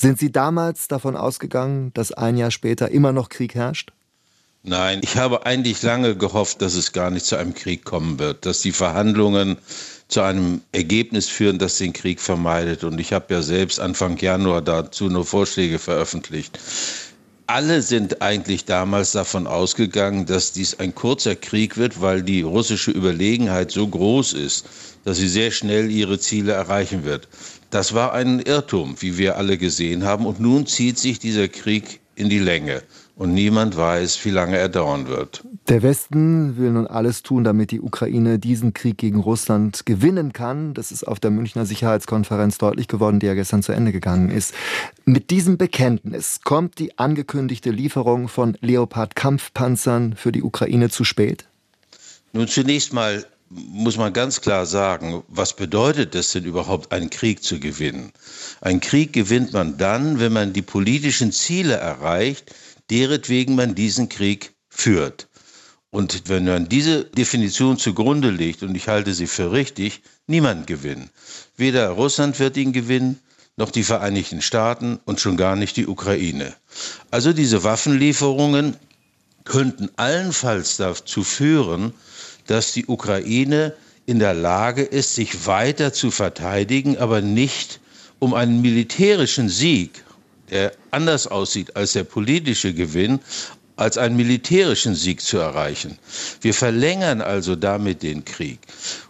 Sind Sie damals davon ausgegangen, dass ein Jahr später immer noch Krieg herrscht? Nein, ich habe eigentlich lange gehofft, dass es gar nicht zu einem Krieg kommen wird, dass die Verhandlungen zu einem Ergebnis führen, das den Krieg vermeidet. Und ich habe ja selbst Anfang Januar dazu nur Vorschläge veröffentlicht. Alle sind eigentlich damals davon ausgegangen, dass dies ein kurzer Krieg wird, weil die russische Überlegenheit so groß ist, dass sie sehr schnell ihre Ziele erreichen wird. Das war ein Irrtum, wie wir alle gesehen haben. Und nun zieht sich dieser Krieg in die Länge und niemand weiß, wie lange er dauern wird. Der Westen will nun alles tun, damit die Ukraine diesen Krieg gegen Russland gewinnen kann. Das ist auf der Münchner Sicherheitskonferenz deutlich geworden, die ja gestern zu Ende gegangen ist. Mit diesem Bekenntnis kommt die angekündigte Lieferung von Leopard-Kampfpanzern für die Ukraine zu spät? Nun zunächst mal muss man ganz klar sagen, was bedeutet es denn überhaupt, einen Krieg zu gewinnen? Einen Krieg gewinnt man dann, wenn man die politischen Ziele erreicht, deretwegen man diesen Krieg führt. Und wenn man diese Definition zugrunde legt, und ich halte sie für richtig, niemand gewinnen. Weder Russland wird ihn gewinnen, noch die Vereinigten Staaten und schon gar nicht die Ukraine. Also diese Waffenlieferungen könnten allenfalls dazu führen, dass die Ukraine in der Lage ist, sich weiter zu verteidigen, aber nicht um einen militärischen Sieg der anders aussieht als der politische Gewinn, als einen militärischen Sieg zu erreichen. Wir verlängern also damit den Krieg.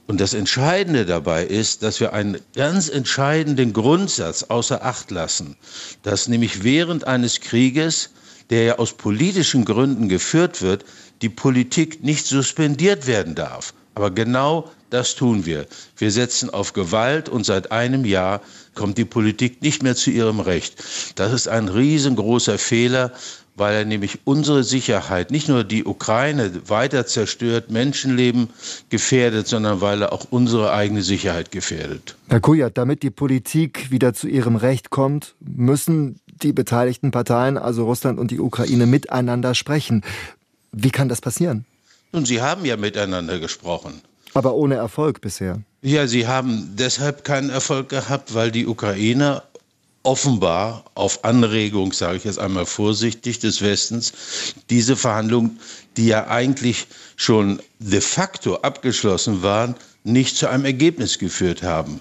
Und das Entscheidende dabei ist, dass wir einen ganz entscheidenden Grundsatz außer Acht lassen, dass nämlich während eines Krieges, der ja aus politischen Gründen geführt wird, die Politik nicht suspendiert werden darf. Aber genau das tun wir. Wir setzen auf Gewalt und seit einem Jahr kommt die Politik nicht mehr zu ihrem Recht. Das ist ein riesengroßer Fehler, weil er nämlich unsere Sicherheit, nicht nur die Ukraine weiter zerstört, Menschenleben gefährdet, sondern weil er auch unsere eigene Sicherheit gefährdet. Herr Kujat, damit die Politik wieder zu ihrem Recht kommt, müssen die beteiligten Parteien, also Russland und die Ukraine, miteinander sprechen. Wie kann das passieren? Nun, Sie haben ja miteinander gesprochen. Aber ohne Erfolg bisher. Ja, sie haben deshalb keinen Erfolg gehabt, weil die Ukrainer offenbar auf Anregung, sage ich jetzt einmal vorsichtig, des Westens, diese Verhandlungen, die ja eigentlich schon de facto abgeschlossen waren, nicht zu einem Ergebnis geführt haben.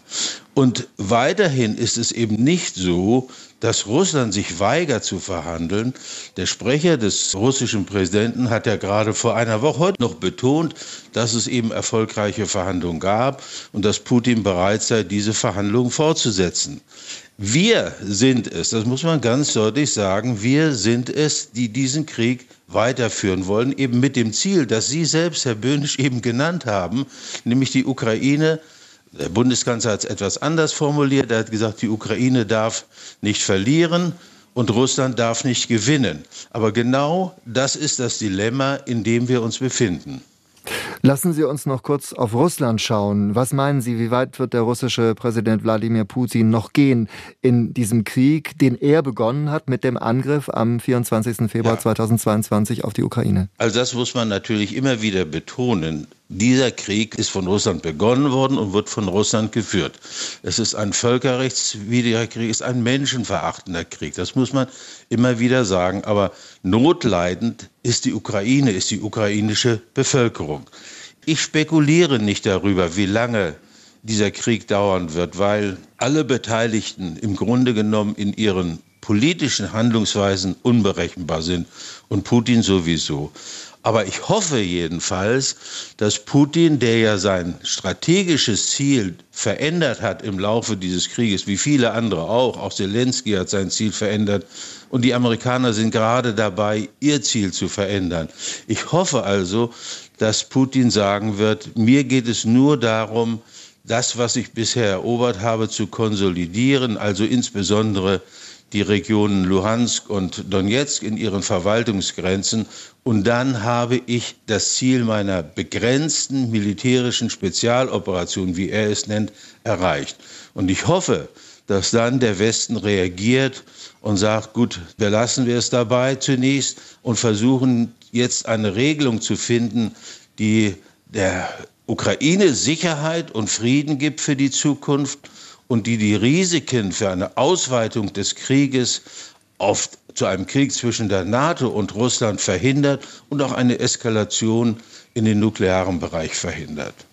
Und weiterhin ist es eben nicht so, dass Russland sich weigert zu verhandeln. Der Sprecher des russischen Präsidenten hat ja gerade vor einer Woche noch betont, dass es eben erfolgreiche Verhandlungen gab und dass Putin bereit sei, diese Verhandlungen fortzusetzen. Wir sind es, das muss man ganz deutlich sagen, wir sind es, die diesen Krieg weiterführen wollen, eben mit dem Ziel, das Sie selbst, Herr Böhnisch, eben genannt haben, nämlich die Ukraine der Bundeskanzler hat es etwas anders formuliert. Er hat gesagt, die Ukraine darf nicht verlieren und Russland darf nicht gewinnen. Aber genau das ist das Dilemma, in dem wir uns befinden. Lassen Sie uns noch kurz auf Russland schauen. Was meinen Sie, wie weit wird der russische Präsident Wladimir Putin noch gehen in diesem Krieg, den er begonnen hat mit dem Angriff am 24. Februar ja. 2022 auf die Ukraine? Also das muss man natürlich immer wieder betonen. Dieser Krieg ist von Russland begonnen worden und wird von Russland geführt. Es ist ein völkerrechtswidriger Krieg, es ist ein menschenverachtender Krieg. Das muss man immer wieder sagen. Aber notleidend ist die Ukraine, ist die ukrainische Bevölkerung. Ich spekuliere nicht darüber, wie lange dieser Krieg dauern wird, weil alle Beteiligten im Grunde genommen in ihren politischen Handlungsweisen unberechenbar sind und Putin sowieso. Aber ich hoffe jedenfalls, dass Putin, der ja sein strategisches Ziel verändert hat im Laufe dieses Krieges, wie viele andere auch, auch Zelensky hat sein Ziel verändert und die Amerikaner sind gerade dabei, ihr Ziel zu verändern. Ich hoffe also, dass Putin sagen wird, mir geht es nur darum, das, was ich bisher erobert habe, zu konsolidieren, also insbesondere die Regionen Luhansk und Donetsk in ihren Verwaltungsgrenzen. Und dann habe ich das Ziel meiner begrenzten militärischen Spezialoperation, wie er es nennt, erreicht. Und ich hoffe, dass dann der Westen reagiert und sagt, gut, belassen wir es dabei zunächst und versuchen jetzt eine Regelung zu finden, die der Ukraine Sicherheit und Frieden gibt für die Zukunft und die die Risiken für eine Ausweitung des Krieges oft zu einem Krieg zwischen der NATO und Russland verhindert und auch eine Eskalation in den nuklearen Bereich verhindert.